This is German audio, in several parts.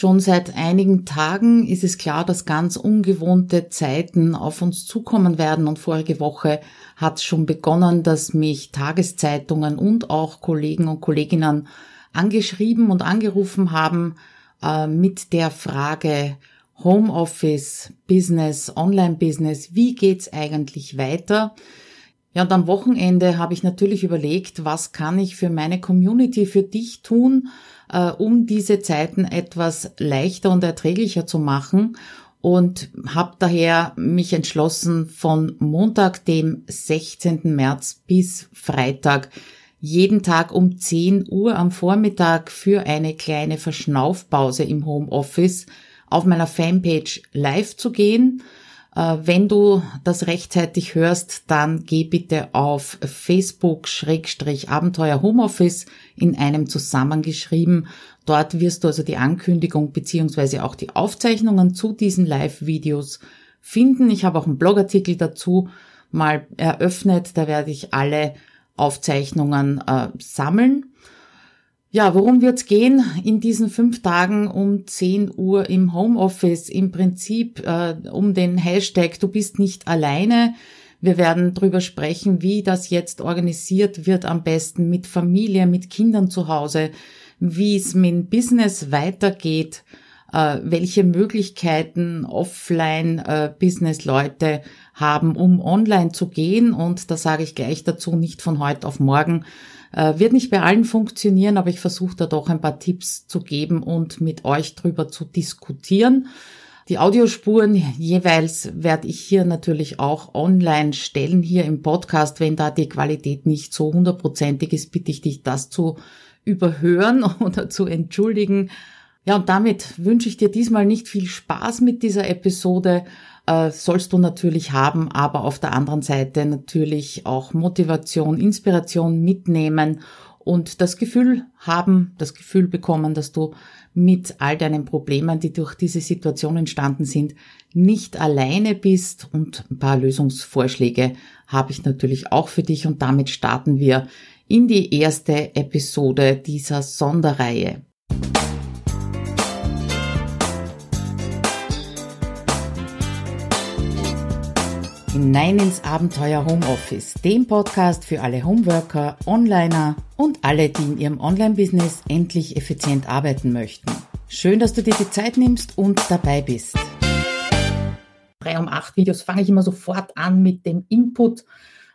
Schon seit einigen Tagen ist es klar, dass ganz ungewohnte Zeiten auf uns zukommen werden und vorige Woche hat es schon begonnen, dass mich Tageszeitungen und auch Kollegen und Kolleginnen angeschrieben und angerufen haben äh, mit der Frage Homeoffice, Business, Online-Business, wie geht's eigentlich weiter? Ja, und am Wochenende habe ich natürlich überlegt, was kann ich für meine Community, für dich tun, äh, um diese Zeiten etwas leichter und erträglicher zu machen und habe daher mich entschlossen, von Montag, dem 16. März bis Freitag jeden Tag um 10 Uhr am Vormittag für eine kleine Verschnaufpause im Homeoffice auf meiner Fanpage live zu gehen wenn du das rechtzeitig hörst, dann geh bitte auf Facebook Schrägstrich Abenteuer Homeoffice in einem zusammengeschrieben. Dort wirst du also die Ankündigung beziehungsweise auch die Aufzeichnungen zu diesen Live-Videos finden. Ich habe auch einen Blogartikel dazu mal eröffnet. Da werde ich alle Aufzeichnungen äh, sammeln. Ja, worum wird's gehen in diesen fünf Tagen um 10 Uhr im Homeoffice? Im Prinzip äh, um den Hashtag Du bist nicht alleine. Wir werden drüber sprechen, wie das jetzt organisiert wird, am besten mit Familie, mit Kindern zu Hause, wie es mit Business weitergeht, äh, welche Möglichkeiten Offline-Business-Leute äh, haben, um online zu gehen. Und da sage ich gleich dazu, nicht von heute auf morgen äh, wird nicht bei allen funktionieren, aber ich versuche da doch ein paar Tipps zu geben und mit euch drüber zu diskutieren. Die Audiospuren jeweils werde ich hier natürlich auch online stellen, hier im Podcast. Wenn da die Qualität nicht so hundertprozentig ist, bitte ich dich, das zu überhören oder zu entschuldigen. Ja, und damit wünsche ich dir diesmal nicht viel Spaß mit dieser Episode, äh, sollst du natürlich haben, aber auf der anderen Seite natürlich auch Motivation, Inspiration mitnehmen und das Gefühl haben, das Gefühl bekommen, dass du mit all deinen Problemen, die durch diese Situation entstanden sind, nicht alleine bist. Und ein paar Lösungsvorschläge habe ich natürlich auch für dich. Und damit starten wir in die erste Episode dieser Sonderreihe. Hinein ins Abenteuer Homeoffice, dem Podcast für alle Homeworker, Onliner und alle, die in ihrem Online-Business endlich effizient arbeiten möchten. Schön, dass du dir die Zeit nimmst und dabei bist. Drei um acht Videos fange ich immer sofort an mit dem Input,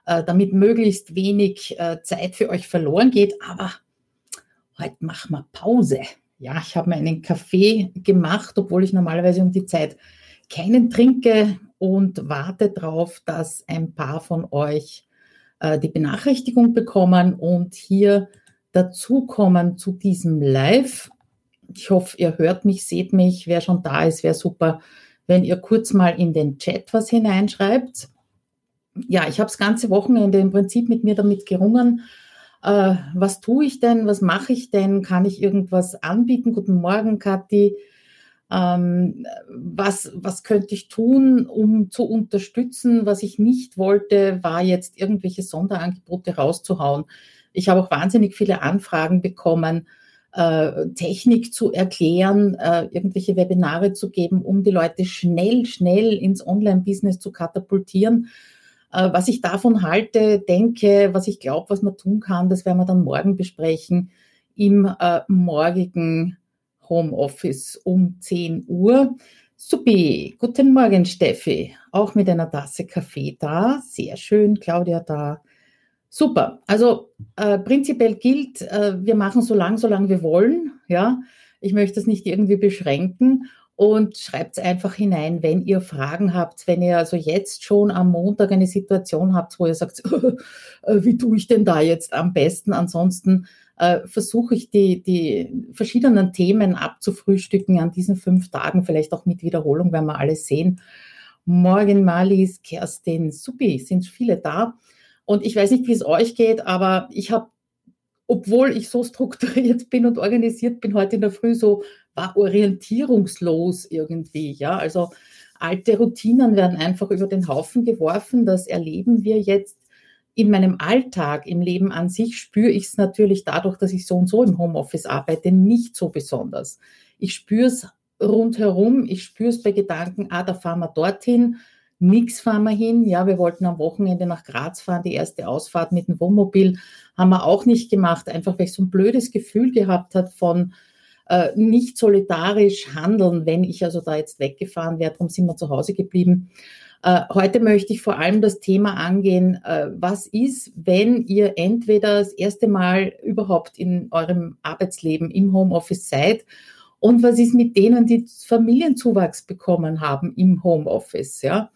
äh, damit möglichst wenig äh, Zeit für euch verloren geht. Aber heute machen wir Pause. Ja, ich habe mir einen Kaffee gemacht, obwohl ich normalerweise um die Zeit keinen trinke und warte darauf, dass ein paar von euch äh, die Benachrichtigung bekommen und hier dazukommen zu diesem Live. Ich hoffe, ihr hört mich, seht mich. Wer schon da ist, wäre super, wenn ihr kurz mal in den Chat was hineinschreibt. Ja, ich habe das ganze Wochenende im Prinzip mit mir damit gerungen. Äh, was tue ich denn? Was mache ich denn? Kann ich irgendwas anbieten? Guten Morgen, Kathi ähm, was, was könnte ich tun, um zu unterstützen? Was ich nicht wollte, war jetzt irgendwelche Sonderangebote rauszuhauen. Ich habe auch wahnsinnig viele Anfragen bekommen, äh, Technik zu erklären, äh, irgendwelche Webinare zu geben, um die Leute schnell, schnell ins Online-Business zu katapultieren. Äh, was ich davon halte, denke, was ich glaube, was man tun kann, das werden wir dann morgen besprechen im äh, morgigen Homeoffice um 10 Uhr. Supi, guten Morgen Steffi, auch mit einer Tasse Kaffee da, sehr schön, Claudia da. Super, also äh, prinzipiell gilt, äh, wir machen so lang, so lang wir wollen, ja. Ich möchte es nicht irgendwie beschränken und schreibt es einfach hinein, wenn ihr Fragen habt, wenn ihr also jetzt schon am Montag eine Situation habt, wo ihr sagt, äh, wie tue ich denn da jetzt am besten? Ansonsten äh, versuche ich die, die verschiedenen Themen abzufrühstücken an diesen fünf Tagen, vielleicht auch mit Wiederholung, werden wir alles sehen. Morgen Malis, Kerstin, Supi, sind viele da. Und ich weiß nicht, wie es euch geht, aber ich habe, obwohl ich so strukturiert bin und organisiert bin, heute in der Früh so war orientierungslos irgendwie. Ja, also alte Routinen werden einfach über den Haufen geworfen. Das erleben wir jetzt in meinem Alltag, im Leben an sich, spüre ich es natürlich dadurch, dass ich so und so im Homeoffice arbeite, nicht so besonders. Ich spüre es rundherum, ich spüre es bei Gedanken, ah, da fahren wir dorthin, nix fahren wir hin. Ja, wir wollten am Wochenende nach Graz fahren, die erste Ausfahrt mit dem Wohnmobil haben wir auch nicht gemacht, einfach weil ich so ein blödes Gefühl gehabt hat von äh, nicht solidarisch handeln, wenn ich also da jetzt weggefahren wäre, darum sind wir zu Hause geblieben. Äh, heute möchte ich vor allem das Thema angehen, äh, was ist, wenn ihr entweder das erste Mal überhaupt in eurem Arbeitsleben im Homeoffice seid und was ist mit denen, die Familienzuwachs bekommen haben im Homeoffice, ja?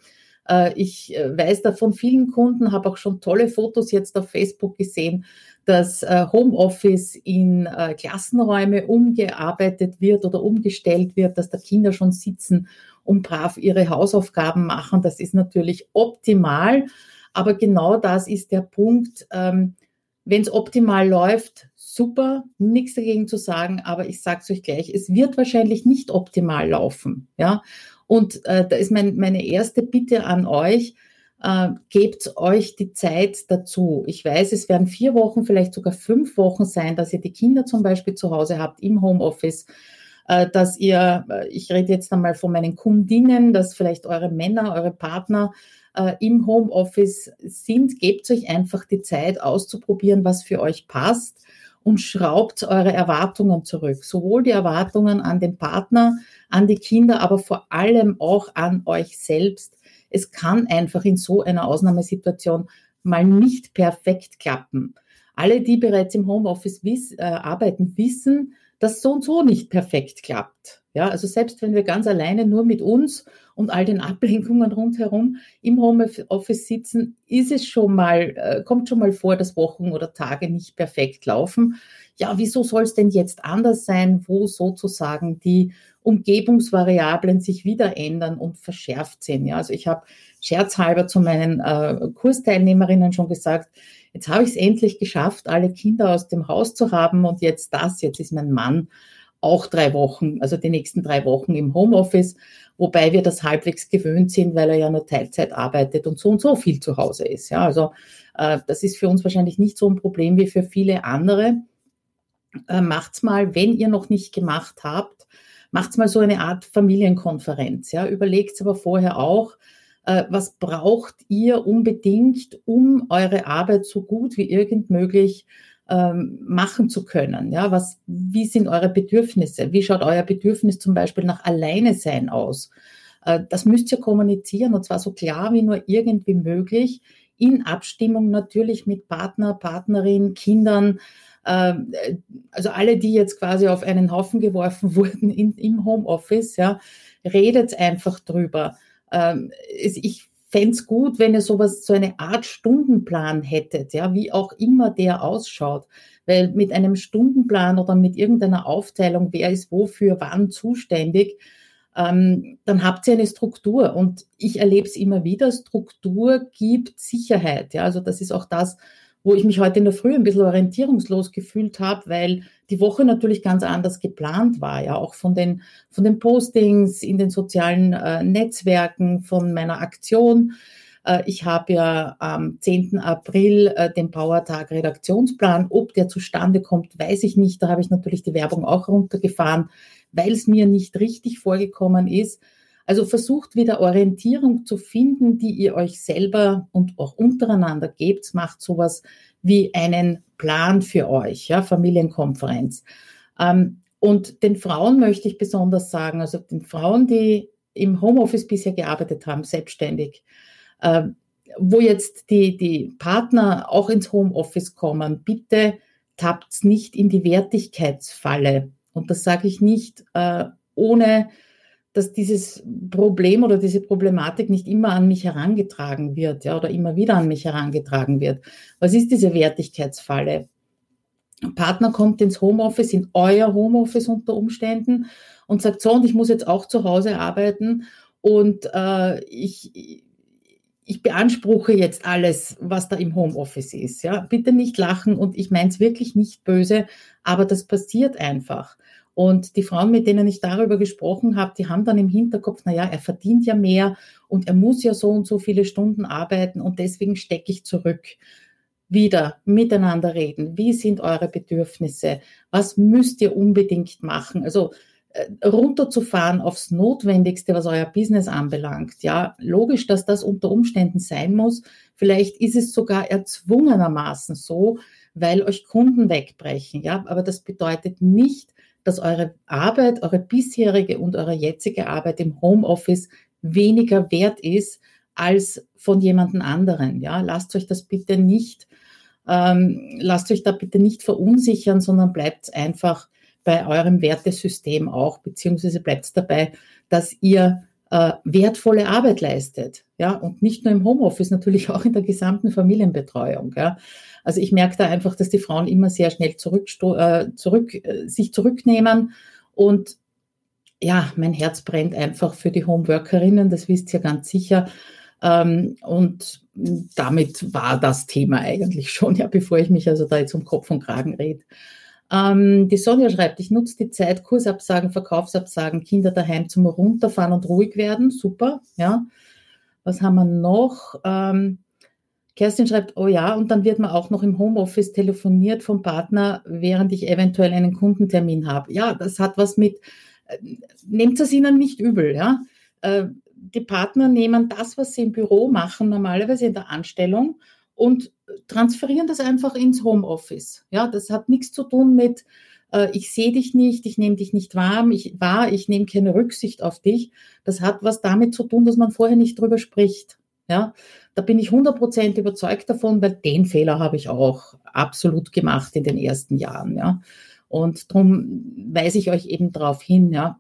Äh, ich weiß da von vielen Kunden, habe auch schon tolle Fotos jetzt auf Facebook gesehen, dass Homeoffice in Klassenräume umgearbeitet wird oder umgestellt wird, dass da Kinder schon sitzen und brav ihre Hausaufgaben machen. Das ist natürlich optimal. Aber genau das ist der Punkt. Ähm, Wenn es optimal läuft, super, nichts dagegen zu sagen, aber ich sage es euch gleich, es wird wahrscheinlich nicht optimal laufen. Ja? Und äh, da ist mein, meine erste Bitte an euch, äh, gebt euch die Zeit dazu. Ich weiß, es werden vier Wochen, vielleicht sogar fünf Wochen sein, dass ihr die Kinder zum Beispiel zu Hause habt im Homeoffice äh, dass ihr, äh, ich rede jetzt einmal von meinen Kundinnen, dass vielleicht eure Männer, eure Partner äh, im Homeoffice sind, gebt euch einfach die Zeit auszuprobieren, was für euch passt und schraubt eure Erwartungen zurück. Sowohl die Erwartungen an den Partner, an die Kinder, aber vor allem auch an euch selbst. Es kann einfach in so einer Ausnahmesituation mal nicht perfekt klappen. Alle, die bereits im Homeoffice wiss, äh, arbeiten, wissen, das so und so nicht perfekt klappt. Ja, also selbst wenn wir ganz alleine nur mit uns und all den Ablenkungen rundherum im Homeoffice sitzen, ist es schon mal, äh, kommt schon mal vor, dass Wochen oder Tage nicht perfekt laufen. Ja, wieso soll es denn jetzt anders sein, wo sozusagen die Umgebungsvariablen sich wieder ändern und verschärft sind? Ja, also ich habe scherzhalber zu meinen äh, Kursteilnehmerinnen schon gesagt, jetzt habe ich es endlich geschafft, alle Kinder aus dem Haus zu haben und jetzt das, jetzt ist mein Mann auch drei Wochen, also die nächsten drei Wochen im Homeoffice, wobei wir das halbwegs gewöhnt sind, weil er ja nur Teilzeit arbeitet und so und so viel zu Hause ist. Ja, also äh, das ist für uns wahrscheinlich nicht so ein Problem wie für viele andere. Äh, macht's mal, wenn ihr noch nicht gemacht habt, macht's mal so eine Art Familienkonferenz. Ja, überlegt's aber vorher auch, was braucht ihr unbedingt, um eure Arbeit so gut wie irgend möglich ähm, machen zu können? Ja, was, wie sind eure Bedürfnisse? Wie schaut euer Bedürfnis zum Beispiel nach Alleine sein aus? Äh, das müsst ihr kommunizieren und zwar so klar wie nur irgendwie möglich, in Abstimmung natürlich mit Partner, Partnerin, Kindern, ähm, also alle, die jetzt quasi auf einen Haufen geworfen wurden in, im Homeoffice, ja, redet einfach drüber. Ähm, ich fände es gut, wenn ihr sowas, so eine Art Stundenplan hättet, ja, wie auch immer der ausschaut. Weil mit einem Stundenplan oder mit irgendeiner Aufteilung, wer ist wofür wann zuständig, ähm, dann habt ihr eine Struktur. Und ich erlebe es immer wieder, Struktur gibt Sicherheit. Ja, also das ist auch das, wo ich mich heute in der Früh ein bisschen orientierungslos gefühlt habe, weil die Woche natürlich ganz anders geplant war, ja, auch von den, von den Postings in den sozialen äh, Netzwerken, von meiner Aktion. Äh, ich habe ja am 10. April äh, den Powertag Redaktionsplan. Ob der zustande kommt, weiß ich nicht. Da habe ich natürlich die Werbung auch runtergefahren, weil es mir nicht richtig vorgekommen ist. Also versucht wieder Orientierung zu finden, die ihr euch selber und auch untereinander gebt. Macht sowas wie einen Plan für euch, ja, Familienkonferenz. Ähm, und den Frauen möchte ich besonders sagen, also den Frauen, die im Homeoffice bisher gearbeitet haben, selbstständig, äh, wo jetzt die, die Partner auch ins Homeoffice kommen, bitte tappt nicht in die Wertigkeitsfalle. Und das sage ich nicht äh, ohne dass dieses Problem oder diese Problematik nicht immer an mich herangetragen wird, ja, oder immer wieder an mich herangetragen wird. Was ist diese Wertigkeitsfalle? Ein Partner kommt ins Homeoffice, in euer Homeoffice unter Umständen und sagt so, und ich muss jetzt auch zu Hause arbeiten und äh, ich, ich beanspruche jetzt alles, was da im Homeoffice ist. Ja, bitte nicht lachen und ich meine es wirklich nicht böse, aber das passiert einfach. Und die Frauen, mit denen ich darüber gesprochen habe, die haben dann im Hinterkopf, naja, er verdient ja mehr und er muss ja so und so viele Stunden arbeiten und deswegen stecke ich zurück. Wieder miteinander reden. Wie sind eure Bedürfnisse? Was müsst ihr unbedingt machen? Also äh, runterzufahren aufs Notwendigste, was euer Business anbelangt. Ja, logisch, dass das unter Umständen sein muss. Vielleicht ist es sogar erzwungenermaßen so, weil euch Kunden wegbrechen. Ja, aber das bedeutet nicht, dass eure Arbeit, eure bisherige und eure jetzige Arbeit im Homeoffice weniger wert ist als von jemandem anderen. Ja, lasst euch das bitte nicht, ähm, lasst euch da bitte nicht verunsichern, sondern bleibt einfach bei eurem Wertesystem auch, beziehungsweise bleibt dabei, dass ihr äh, wertvolle Arbeit leistet. Ja, und nicht nur im Homeoffice, natürlich auch in der gesamten Familienbetreuung. Ja. Also ich merke da einfach, dass die Frauen immer sehr schnell äh, zurück, äh, sich zurücknehmen und ja, mein Herz brennt einfach für die Homeworkerinnen, das wisst ihr ganz sicher. Ähm, und damit war das Thema eigentlich schon, ja, bevor ich mich also da jetzt um Kopf und Kragen rede. Ähm, die Sonja schreibt, ich nutze die Zeit, Kursabsagen, Verkaufsabsagen, Kinder daheim zum Runterfahren und ruhig werden. Super, ja. Was haben wir noch? Ähm, Kerstin schreibt, oh ja, und dann wird man auch noch im Homeoffice telefoniert vom Partner, während ich eventuell einen Kundentermin habe. Ja, das hat was mit, äh, nehmt es ihnen nicht übel, ja. Äh, die Partner nehmen das, was sie im Büro machen, normalerweise in der Anstellung und transferieren das einfach ins Homeoffice. Ja, das hat nichts zu tun mit, äh, ich sehe dich nicht, ich nehme dich nicht warm, ich wahr, ich nehme keine Rücksicht auf dich. Das hat was damit zu tun, dass man vorher nicht drüber spricht. Ja, da bin ich 100% überzeugt davon, weil den Fehler habe ich auch absolut gemacht in den ersten Jahren. Ja, und darum weise ich euch eben darauf hin. Ja,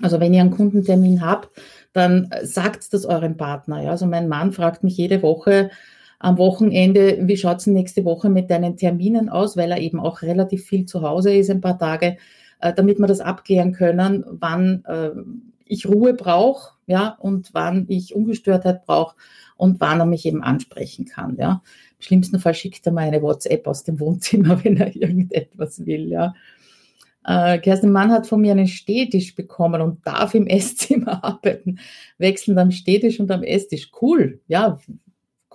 also wenn ihr einen Kundentermin habt, dann sagt das eurem Partner. Ja, also mein Mann fragt mich jede Woche, am Wochenende, wie schaut es nächste Woche mit deinen Terminen aus, weil er eben auch relativ viel zu Hause ist, ein paar Tage, äh, damit wir das abklären können, wann äh, ich Ruhe brauche, ja, und wann ich Ungestörtheit brauche und wann er mich eben ansprechen kann, ja. Im schlimmsten Fall schickt er mir eine WhatsApp aus dem Wohnzimmer, wenn er irgendetwas will, ja. Äh, Kerstin Mann hat von mir einen Stehtisch bekommen und darf im Esszimmer arbeiten, wechselnd am Stehtisch und am Esstisch. Cool, ja,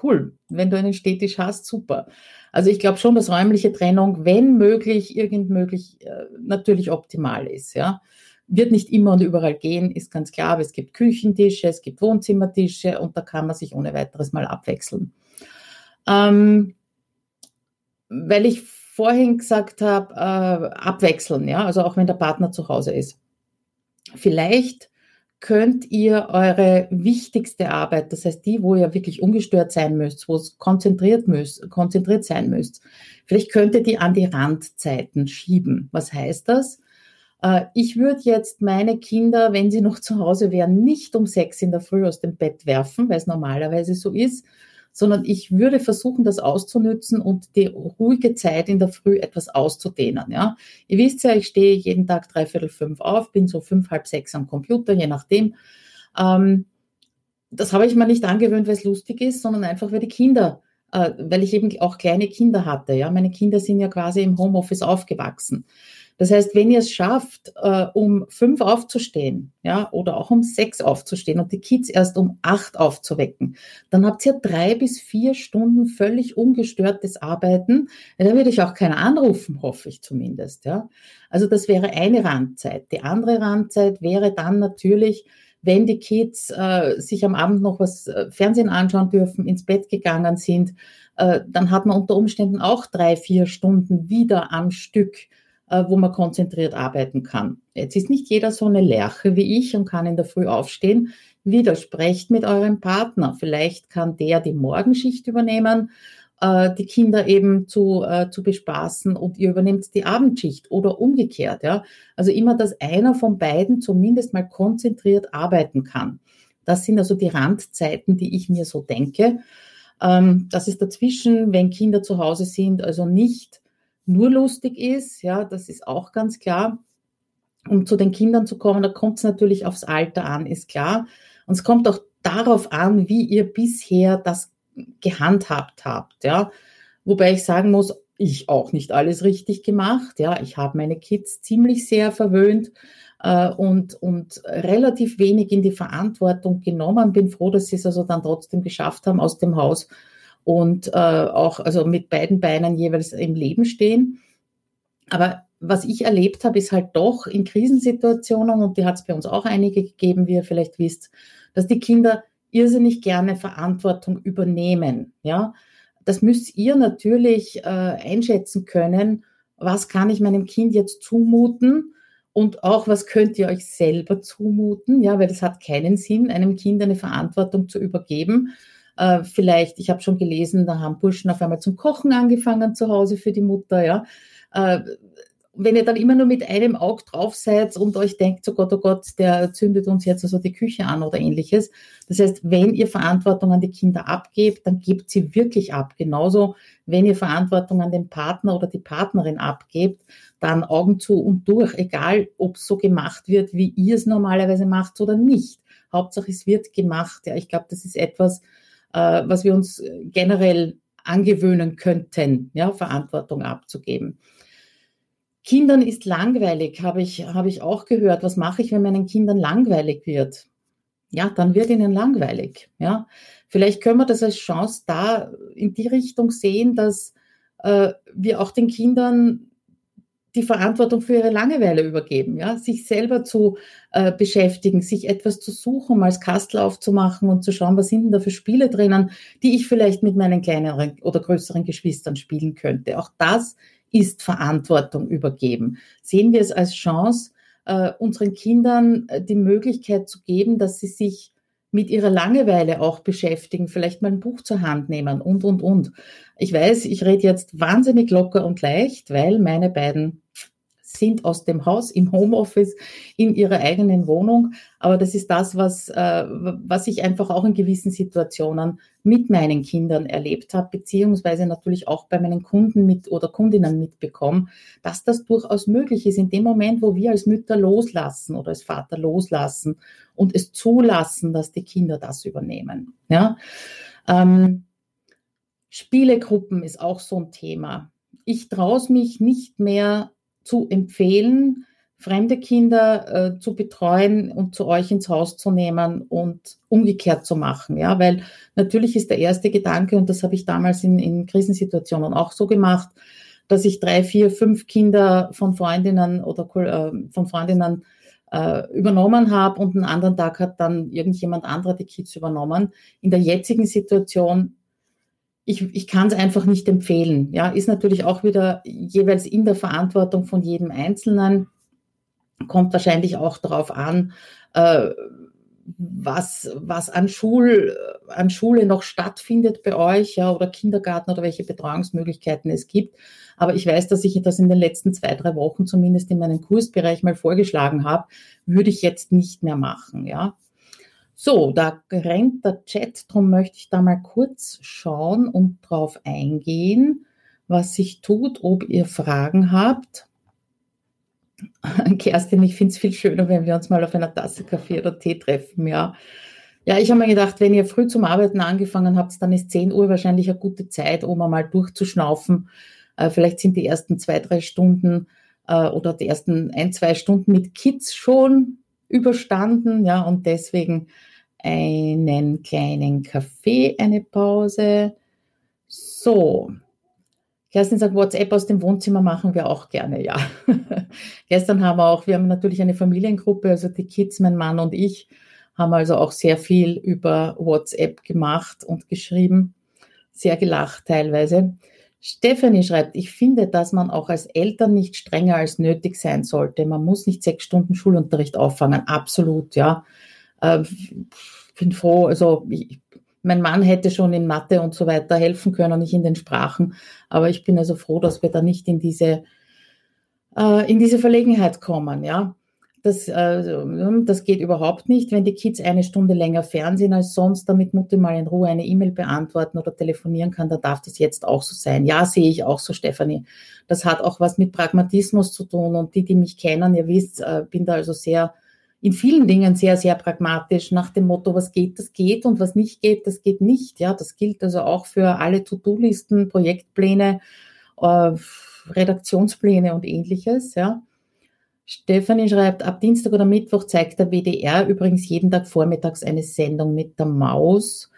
cool. Wenn du einen Städtisch hast, super. Also ich glaube schon, dass räumliche Trennung, wenn möglich, irgend möglich, äh, natürlich optimal ist. Ja. Wird nicht immer und überall gehen, ist ganz klar, aber es gibt Küchentische, es gibt Wohnzimmertische und da kann man sich ohne weiteres mal abwechseln. Ähm, weil ich vorhin gesagt habe, äh, abwechseln, ja, also auch wenn der Partner zu Hause ist. Vielleicht könnt ihr eure wichtigste Arbeit, das heißt die, wo ihr wirklich ungestört sein müsst, wo es konzentriert, müsst, konzentriert sein müsst, vielleicht könnt ihr die an die Randzeiten schieben. Was heißt das? Äh, ich würde jetzt meine Kinder, wenn sie noch zu Hause wären, nicht um sechs in der Früh aus dem Bett werfen, weil es normalerweise so ist, sondern ich würde versuchen, das auszunützen und die ruhige Zeit in der Früh etwas auszudehnen. Ja, ihr wisst ja, ich stehe jeden Tag dreiviertel fünf auf, bin so fünf, halb sechs am Computer, je nachdem. Ähm, das habe ich mir nicht angewöhnt, weil es lustig ist, sondern einfach, weil die Kinder, äh, weil ich eben auch kleine Kinder hatte. Ja, meine Kinder sind ja quasi im Homeoffice aufgewachsen. Das heißt, wenn ihr es schafft, äh, um fünf aufzustehen, ja, oder auch um sechs aufzustehen und die Kids erst um acht aufzuwecken, dann habt ihr drei bis vier Stunden völlig ungestörtes Arbeiten. Ja, da würde ich auch keiner anrufen, hoffe ich zumindest, ja. Also das wäre eine Randzeit. Die andere Randzeit wäre dann natürlich, wenn die Kids äh, sich am Abend noch was äh, Fernsehen anschauen dürfen, ins Bett gegangen sind, äh, dann hat man unter Umständen auch drei, vier Stunden wieder am Stück äh, wo man konzentriert arbeiten kann. Jetzt ist nicht jeder so eine Lerche wie ich und kann in der Früh aufstehen. Widersprecht mit eurem Partner. Vielleicht kann der die Morgenschicht übernehmen, die Kinder eben zu, äh, zu bespaßen und ihr übernehmt die Abendschicht oder umgekehrt. Ja? Also immer, dass einer von beiden zumindest mal konzentriert arbeiten kann. Das sind also die Randzeiten, die ich mir so denke. Ähm, das ist dazwischen, wenn Kinder zu Hause sind, also nicht nur lustig ist, ja, das ist auch ganz klar. Um zu den Kindern zu kommen, da kommt es natürlich aufs Alter an, ist klar. Und es kommt auch darauf an, wie ihr bisher das gehandhabt habt, ja. Wobei ich sagen muss, ich auch nicht alles richtig gemacht, ja. Ich habe meine Kids ziemlich sehr verwöhnt äh, und, und relativ wenig in die Verantwortung genommen. Bin froh, dass sie es also dann trotzdem geschafft haben aus dem Haus und äh, auch also mit beiden Beinen jeweils im Leben stehen. Aber was ich erlebt habe, ist halt doch in Krisensituationen, und die hat es bei uns auch einige gegeben, wie ihr vielleicht wisst, dass die Kinder irrsinnig gerne Verantwortung übernehmen. Ja, das müsst ihr natürlich äh, einschätzen können. Was kann ich meinem Kind jetzt zumuten? Und auch, was könnt ihr euch selber zumuten? Ja, weil es hat keinen Sinn, einem Kind eine Verantwortung zu übergeben. Äh, vielleicht, ich habe schon gelesen, da haben Burschen auf einmal zum Kochen angefangen zu Hause für die Mutter. Ja, äh, wenn ihr dann immer nur mit einem Auge drauf seid und euch denkt, so Gott, oh Gott, der zündet uns jetzt also die Küche an oder ähnliches. Das heißt, wenn ihr Verantwortung an die Kinder abgebt, dann gebt sie wirklich ab. Genauso, wenn ihr Verantwortung an den Partner oder die Partnerin abgebt, dann Augen zu und durch, egal ob es so gemacht wird, wie ihr es normalerweise macht oder nicht. Hauptsache, es wird gemacht. Ja, ich glaube, das ist etwas, äh, was wir uns generell angewöhnen könnten, ja, Verantwortung abzugeben. Kindern ist langweilig, habe ich, habe ich auch gehört. Was mache ich, wenn meinen Kindern langweilig wird? Ja, dann wird ihnen langweilig. Ja, vielleicht können wir das als Chance da in die Richtung sehen, dass äh, wir auch den Kindern die Verantwortung für ihre Langeweile übergeben, ja, sich selber zu äh, beschäftigen, sich etwas zu suchen, mal das Kastel aufzumachen und zu schauen, was sind denn da für Spiele drinnen, die ich vielleicht mit meinen kleineren oder größeren Geschwistern spielen könnte. Auch das ist Verantwortung übergeben. Sehen wir es als Chance, äh, unseren Kindern äh, die Möglichkeit zu geben, dass sie sich mit ihrer Langeweile auch beschäftigen, vielleicht mal ein Buch zur Hand nehmen und, und, und. Ich weiß, ich rede jetzt wahnsinnig locker und leicht, weil meine beiden sind aus dem Haus im Homeoffice in ihrer eigenen Wohnung. Aber das ist das, was, äh, was ich einfach auch in gewissen Situationen mit meinen Kindern erlebt habe, beziehungsweise natürlich auch bei meinen Kunden mit oder Kundinnen mitbekommen, dass das durchaus möglich ist. In dem Moment, wo wir als Mütter loslassen oder als Vater loslassen und es zulassen, dass die Kinder das übernehmen. Ja. Ähm, Spielegruppen ist auch so ein Thema. Ich traue es mich nicht mehr zu empfehlen, fremde Kinder äh, zu betreuen und zu euch ins Haus zu nehmen und umgekehrt zu machen. Ja, weil natürlich ist der erste Gedanke, und das habe ich damals in, in Krisensituationen auch so gemacht, dass ich drei, vier, fünf Kinder von Freundinnen oder äh, von Freundinnen äh, übernommen habe und einen anderen Tag hat dann irgendjemand anderer die Kids übernommen. In der jetzigen Situation ich, ich kann es einfach nicht empfehlen. Ja, ist natürlich auch wieder jeweils in der Verantwortung von jedem Einzelnen. Kommt wahrscheinlich auch darauf an, äh, was, was an, Schul, an Schule noch stattfindet bei euch, ja, oder Kindergarten oder welche Betreuungsmöglichkeiten es gibt. Aber ich weiß, dass ich das in den letzten zwei, drei Wochen zumindest in meinem Kursbereich mal vorgeschlagen habe, würde ich jetzt nicht mehr machen, ja. So, da rennt der Chat, darum möchte ich da mal kurz schauen und drauf eingehen, was sich tut, ob ihr Fragen habt. Kerstin, ich finde es viel schöner, wenn wir uns mal auf einer Tasse Kaffee oder Tee treffen, ja. Ja, ich habe mir gedacht, wenn ihr früh zum Arbeiten angefangen habt, dann ist 10 Uhr wahrscheinlich eine gute Zeit, um einmal durchzuschnaufen. Äh, vielleicht sind die ersten zwei, drei Stunden äh, oder die ersten ein, zwei Stunden mit Kids schon überstanden, ja, und deswegen einen kleinen Kaffee, eine Pause. So. Kerstin sagt, WhatsApp aus dem Wohnzimmer machen wir auch gerne, ja. Gestern haben wir auch, wir haben natürlich eine Familiengruppe, also die Kids, mein Mann und ich, haben also auch sehr viel über WhatsApp gemacht und geschrieben. Sehr gelacht teilweise. Stephanie schreibt, ich finde, dass man auch als Eltern nicht strenger als nötig sein sollte. Man muss nicht sechs Stunden Schulunterricht auffangen. Absolut, ja. Äh, bin froh, also ich, mein Mann hätte schon in Mathe und so weiter helfen können, nicht in den Sprachen. Aber ich bin also froh, dass wir da nicht in diese, äh, in diese Verlegenheit kommen, ja. Das, äh, das geht überhaupt nicht, wenn die Kids eine Stunde länger fernsehen als sonst, damit Mutter mal in Ruhe eine E-Mail beantworten oder telefonieren kann, dann darf das jetzt auch so sein. Ja, sehe ich auch so, Stefanie. Das hat auch was mit Pragmatismus zu tun und die, die mich kennen, ihr wisst, äh, bin da also sehr in vielen Dingen sehr, sehr pragmatisch nach dem Motto, was geht, das geht und was nicht geht, das geht nicht. Ja, das gilt also auch für alle To-Do-Listen, Projektpläne, äh, Redaktionspläne und ähnliches. Ja. Stefanie schreibt, ab Dienstag oder Mittwoch zeigt der WDR übrigens jeden Tag vormittags eine Sendung mit der Maus.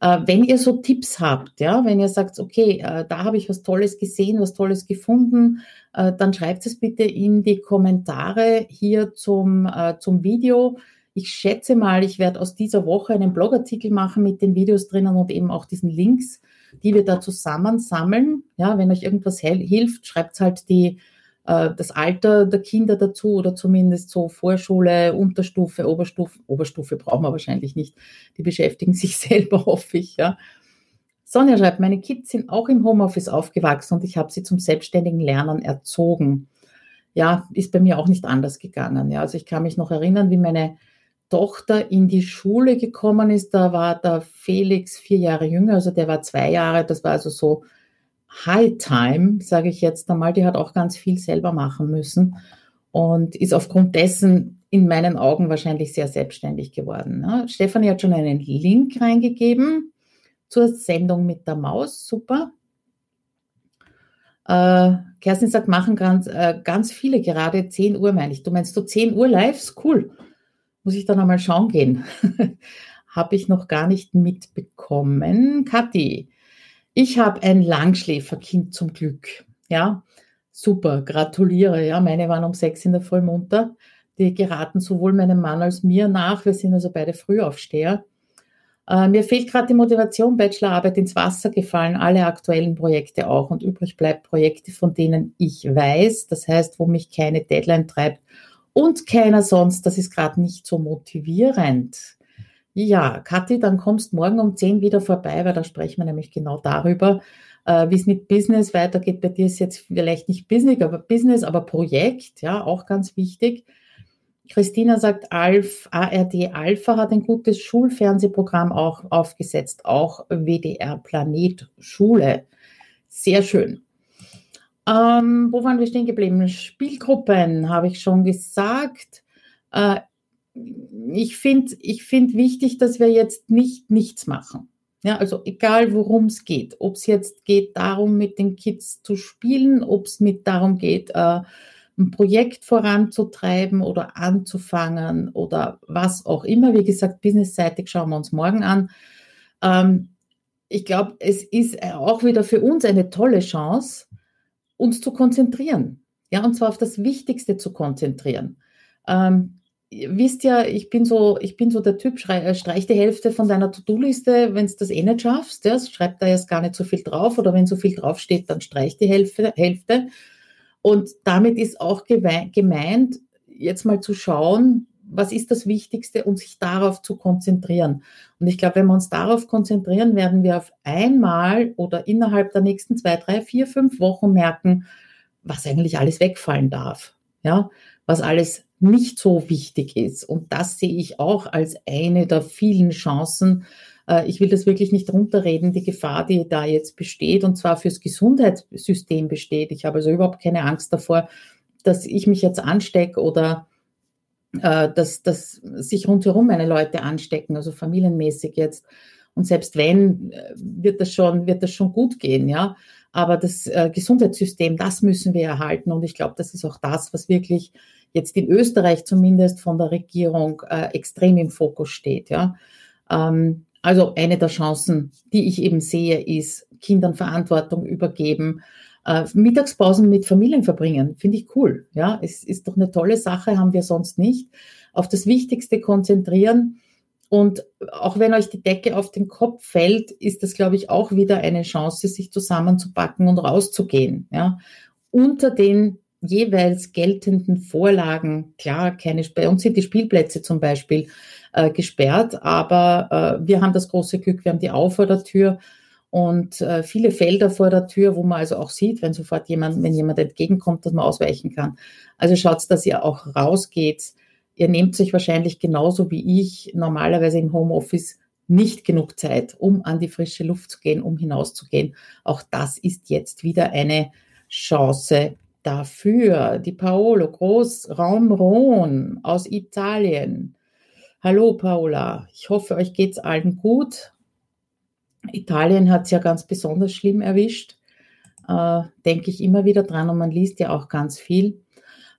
Äh, wenn ihr so Tipps habt, ja, wenn ihr sagt, okay, äh, da habe ich was Tolles gesehen, was Tolles gefunden, äh, dann schreibt es bitte in die Kommentare hier zum, zum Video. Ich schätze mal, ich werde aus dieser Woche einen Blogartikel machen mit den Videos drinnen und eben auch diesen Links, die wir da zusammensammeln. Ja, wenn euch irgendwas hilft, schreibt halt die, das Alter der Kinder dazu oder zumindest so Vorschule, Unterstufe, Oberstufe. Oberstufe brauchen wir wahrscheinlich nicht. Die beschäftigen sich selber, hoffe ich. Ja. Sonja schreibt, meine Kids sind auch im Homeoffice aufgewachsen und ich habe sie zum selbstständigen Lernen erzogen. Ja, ist bei mir auch nicht anders gegangen. Ja, also ich kann mich noch erinnern, wie meine Tochter in die Schule gekommen ist. Da war der Felix vier Jahre jünger, also der war zwei Jahre. Das war also so High Time, sage ich jetzt einmal. Die hat auch ganz viel selber machen müssen und ist aufgrund dessen in meinen Augen wahrscheinlich sehr selbstständig geworden. Ne? Stefanie hat schon einen Link reingegeben zur Sendung mit der Maus. Super. Äh, Kerstin sagt, machen ganz, äh, ganz viele gerade 10 Uhr, meine ich. Du meinst du 10 Uhr Lives? Cool. Muss ich dann einmal schauen gehen. habe ich noch gar nicht mitbekommen. Kathi, ich habe ein Langschläferkind zum Glück. Ja, super, gratuliere. Ja, meine waren um sechs in der Früh munter. Die geraten sowohl meinem Mann als mir nach. Wir sind also beide Frühaufsteher. Äh, mir fehlt gerade die Motivation, Bachelorarbeit ins Wasser gefallen, alle aktuellen Projekte auch und übrig bleibt Projekte, von denen ich weiß, das heißt, wo mich keine Deadline treibt und keiner sonst, das ist gerade nicht so motivierend. Ja, Kathi, dann kommst morgen um 10 wieder vorbei, weil da sprechen wir nämlich genau darüber, äh, wie es mit Business weitergeht. Bei dir ist jetzt vielleicht nicht Business, aber Business, aber Projekt, ja, auch ganz wichtig. Christina sagt, Alf, ARD Alpha hat ein gutes Schulfernsehprogramm auch aufgesetzt, auch WDR Planet Schule. Sehr schön. Ähm, wo waren wir stehen geblieben? Spielgruppen, habe ich schon gesagt. Äh, ich finde ich find wichtig, dass wir jetzt nicht nichts machen. Ja, also egal worum es geht, ob es jetzt geht darum, mit den Kids zu spielen, ob es mit darum geht, äh, ein Projekt voranzutreiben oder anzufangen oder was auch immer. Wie gesagt, businessseitig schauen wir uns morgen an. Ähm, ich glaube, es ist auch wieder für uns eine tolle Chance, uns zu konzentrieren. Ja, und zwar auf das Wichtigste zu konzentrieren. Ähm, wisst ja, ich bin so, ich bin so der Typ, äh, streich die Hälfte von deiner To-Do-Liste, wenn du das eh nicht schaffst. Ja, schreib da jetzt gar nicht so viel drauf oder wenn so viel draufsteht, dann streich die Hälfte. Hälfte. Und damit ist auch gemeint, jetzt mal zu schauen, was ist das Wichtigste und sich darauf zu konzentrieren. Und ich glaube, wenn wir uns darauf konzentrieren, werden wir auf einmal oder innerhalb der nächsten zwei, drei, vier, fünf Wochen merken, was eigentlich alles wegfallen darf. Ja, was alles nicht so wichtig ist. Und das sehe ich auch als eine der vielen Chancen, äh, ich will das wirklich nicht runterreden, die Gefahr, die da jetzt besteht, und zwar fürs Gesundheitssystem besteht. Ich habe also überhaupt keine Angst davor, dass ich mich jetzt anstecke oder äh, dass, dass sich rundherum meine Leute anstecken, also familienmäßig jetzt. Und selbst wenn, äh, wird das schon, wird das schon gut gehen, ja. Aber das Gesundheitssystem, das müssen wir erhalten. Und ich glaube, das ist auch das, was wirklich jetzt in Österreich zumindest von der Regierung äh, extrem im Fokus steht, ja. Ähm, also eine der Chancen, die ich eben sehe, ist Kindern Verantwortung übergeben, äh, Mittagspausen mit Familien verbringen. Finde ich cool. Ja, es ist doch eine tolle Sache, haben wir sonst nicht. Auf das Wichtigste konzentrieren. Und auch wenn euch die Decke auf den Kopf fällt, ist das, glaube ich, auch wieder eine Chance, sich zusammenzupacken und rauszugehen. Ja, unter den jeweils geltenden Vorlagen, klar, keine, bei uns sind die Spielplätze zum Beispiel äh, gesperrt, aber äh, wir haben das große Glück, wir haben die Au vor der Tür und äh, viele Felder vor der Tür, wo man also auch sieht, wenn sofort jemand, wenn jemand entgegenkommt, dass man ausweichen kann. Also schaut, dass ihr auch rausgeht. Ihr nehmt sich wahrscheinlich genauso wie ich normalerweise im Homeoffice nicht genug Zeit, um an die frische Luft zu gehen, um hinauszugehen. Auch das ist jetzt wieder eine Chance dafür. Die Paolo Großraum Ron aus Italien. Hallo Paola, ich hoffe, euch geht's allen gut. Italien hat es ja ganz besonders schlimm erwischt. Äh, Denke ich immer wieder dran und man liest ja auch ganz viel.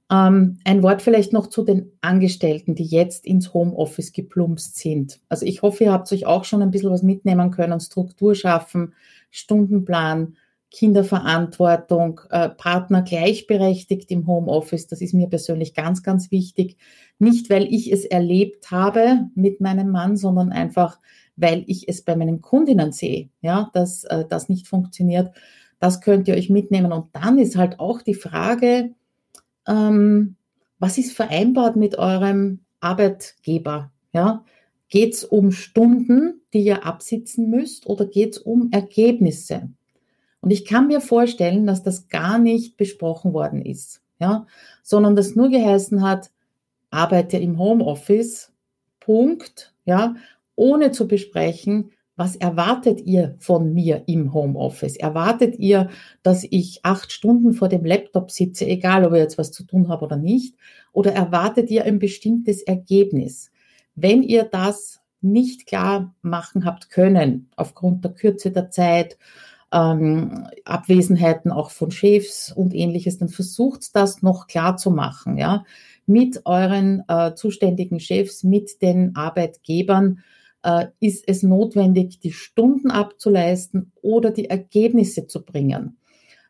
Ähm, ein Wort vielleicht noch zu den Angestellten, die jetzt ins Homeoffice geplumpst sind. Also ich hoffe, ihr habt euch auch schon ein bisschen was mitnehmen können, Struktur schaffen, Stundenplan, Kinderverantwortung, äh, Partner gleichberechtigt im Homeoffice. Das ist mir persönlich ganz, ganz wichtig. Nicht, weil ich es erlebt habe mit meinem Mann, sondern einfach, weil ich es bei meinen Kundinnen sehe, ja, dass äh, das nicht funktioniert. Das könnt ihr euch mitnehmen. Und dann ist halt auch die Frage, ähm, was ist vereinbart mit eurem Arbeitgeber? Ja? Geht es um Stunden, die ihr absitzen müsst oder geht es um Ergebnisse? Und ich kann mir vorstellen, dass das gar nicht besprochen worden ist, ja? sondern dass nur geheißen hat, arbeite im Homeoffice, Punkt, ja, ohne zu besprechen, was erwartet ihr von mir im Homeoffice? Erwartet ihr, dass ich acht Stunden vor dem Laptop sitze, egal ob ich jetzt was zu tun habe oder nicht? Oder erwartet ihr ein bestimmtes Ergebnis? Wenn ihr das nicht klar machen habt können, aufgrund der Kürze der Zeit, ähm, Abwesenheiten auch von Chefs und ähnliches, dann versucht das noch klar zu machen, ja, mit euren äh, zuständigen Chefs, mit den Arbeitgebern, äh, ist es notwendig, die Stunden abzuleisten oder die Ergebnisse zu bringen.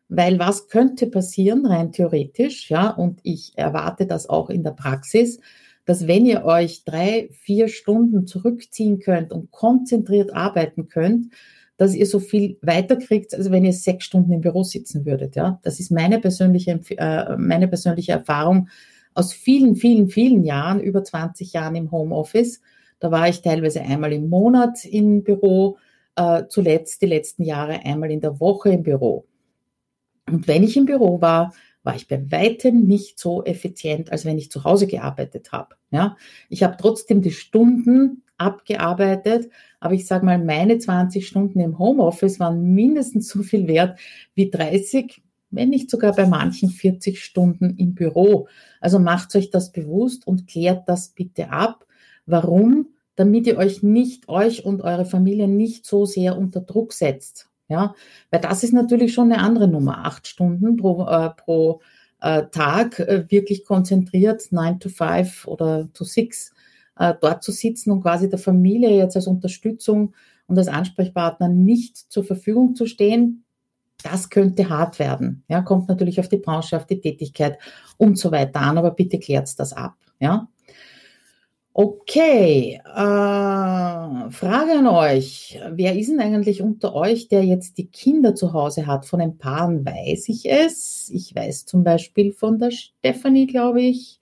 Weil was könnte passieren, rein theoretisch, ja, und ich erwarte das auch in der Praxis, dass wenn ihr euch drei, vier Stunden zurückziehen könnt und konzentriert arbeiten könnt, dass ihr so viel weiterkriegt, als wenn ihr sechs Stunden im Büro sitzen würdet. Ja, das ist meine persönliche, äh, meine persönliche Erfahrung aus vielen, vielen, vielen Jahren, über 20 Jahren im Homeoffice. Da war ich teilweise einmal im Monat im Büro, äh, zuletzt die letzten Jahre einmal in der Woche im Büro. Und wenn ich im Büro war, war ich bei weitem nicht so effizient, als wenn ich zu Hause gearbeitet habe. Ja, ich habe trotzdem die Stunden abgearbeitet, aber ich sage mal, meine 20 Stunden im Homeoffice waren mindestens so viel wert wie 30, wenn nicht sogar bei manchen 40 Stunden im Büro. Also macht euch das bewusst und klärt das bitte ab. Warum? damit ihr euch nicht, euch und eure Familie nicht so sehr unter Druck setzt. Ja, weil das ist natürlich schon eine andere Nummer. Acht Stunden pro, äh, pro äh, Tag äh, wirklich konzentriert, 9 to 5 oder to 6, äh, dort zu sitzen und quasi der Familie jetzt als Unterstützung und als Ansprechpartner nicht zur Verfügung zu stehen. Das könnte hart werden. Ja, kommt natürlich auf die Branche, auf die Tätigkeit und so weiter an, aber bitte klärt das ab. Ja, Okay, äh, Frage an euch. Wer ist denn eigentlich unter euch, der jetzt die Kinder zu Hause hat? Von den Paaren weiß ich es. Ich weiß zum Beispiel von der Stefanie, glaube ich.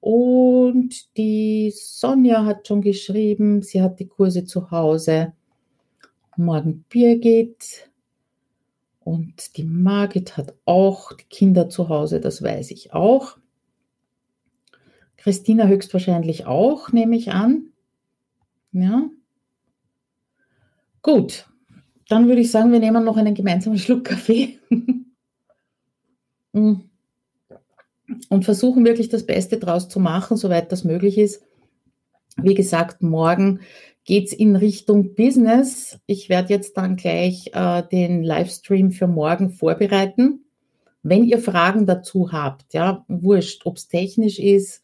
Und die Sonja hat schon geschrieben, sie hat die Kurse zu Hause. Morgen Birgit. Und die Margit hat auch die Kinder zu Hause, das weiß ich auch. Christina höchstwahrscheinlich auch, nehme ich an. Ja. Gut, dann würde ich sagen, wir nehmen noch einen gemeinsamen Schluck Kaffee. Mm. und versuchen wirklich das Beste draus zu machen, soweit das möglich ist. Wie gesagt, morgen geht es in Richtung Business. Ich werde jetzt dann gleich äh, den Livestream für morgen vorbereiten. Wenn ihr Fragen dazu habt, ja, wurscht, ob es technisch ist,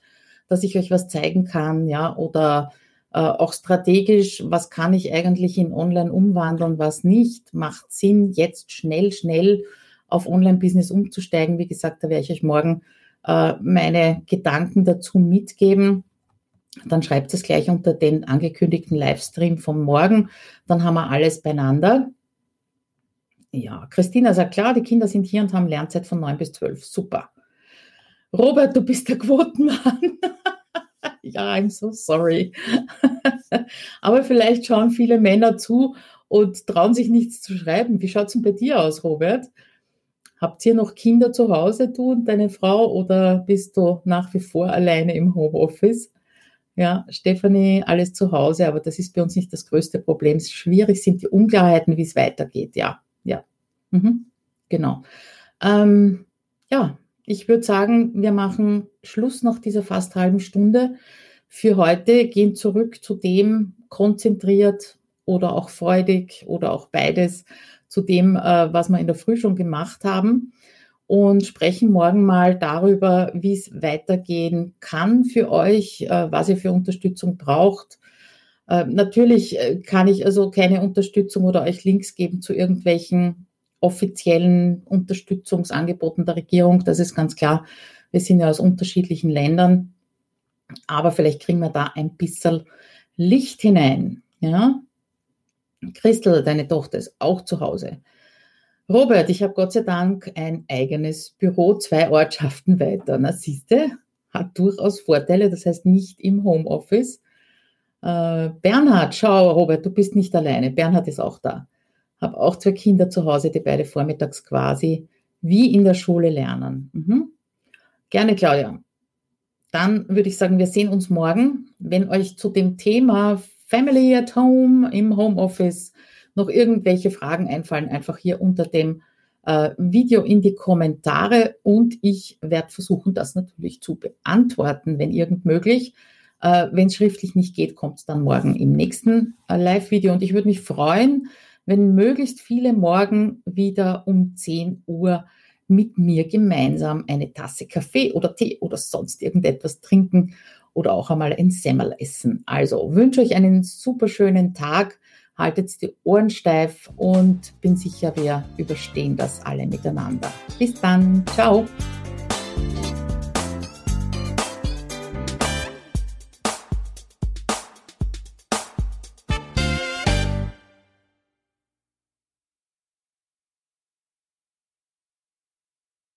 dass ich euch was zeigen kann, ja, oder äh, auch strategisch, was kann ich eigentlich in Online umwandeln, was nicht, macht Sinn, jetzt schnell, schnell auf Online-Business umzusteigen. Wie gesagt, da werde ich euch morgen äh, meine Gedanken dazu mitgeben. Dann schreibt es gleich unter den angekündigten Livestream vom Morgen. Dann haben wir alles beieinander. Ja, Christina sagt klar, die Kinder sind hier und haben Lernzeit von 9 bis 12. Super. Robert, du bist der Quotenmann. ja, I'm so sorry. Aber vielleicht schauen viele Männer zu und trauen sich nichts zu schreiben. Wie schaut es denn bei dir aus, Robert? Habt ihr noch Kinder zu Hause, du und deine Frau, oder bist du nach wie vor alleine im Homeoffice? Ja, Stefanie, alles zu Hause, aber das ist bei uns nicht das größte Problem. Schwierig sind die Unklarheiten, wie es weitergeht. Ja, ja, mhm. genau. Ähm, ja, ich würde sagen, wir machen Schluss nach dieser fast halben Stunde für heute, gehen zurück zu dem konzentriert oder auch freudig oder auch beides, zu dem, äh, was wir in der Früh schon gemacht haben. und sprechen morgen mal darüber, wie es weitergehen kann für euch, äh, was ihr für Unterstützung braucht. Äh, natürlich äh, kann ich also keine Unterstützung oder euch Links geben zu irgendwelchen offiziellen Unterstützungsangeboten der Regierung. Das ist ganz klar. Wir sind ja aus unterschiedlichen Ländern. Aber vielleicht kriegen wir da ein bisschen Licht hinein. Ja? Christel, deine Tochter ist auch zu Hause. Robert, ich habe Gott sei Dank ein eigenes Büro, zwei Ortschaften weiter. Na, siehste, hat durchaus Vorteile, das heißt nicht im Homeoffice. Äh, Bernhard, schau, Robert, du bist nicht alleine. Bernhard ist auch da. Habe auch zwei Kinder zu Hause, die beide vormittags quasi wie in der Schule lernen. Mhm. Gerne, Claudia. Dann würde ich sagen, wir sehen uns morgen. Wenn euch zu dem Thema Family at Home im Homeoffice noch irgendwelche Fragen einfallen, einfach hier unter dem äh, Video in die Kommentare und ich werde versuchen, das natürlich zu beantworten, wenn irgend möglich. Äh, wenn es schriftlich nicht geht, kommt es dann morgen im nächsten äh, Live-Video und ich würde mich freuen, wenn möglichst viele morgen wieder um 10 Uhr mit mir gemeinsam eine Tasse Kaffee oder Tee oder sonst irgendetwas trinken oder auch einmal ein Semmel essen. Also wünsche euch einen super schönen Tag haltet die Ohren steif und bin sicher, wir überstehen das alle miteinander. Bis dann, ciao.